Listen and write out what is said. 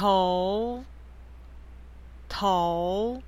头头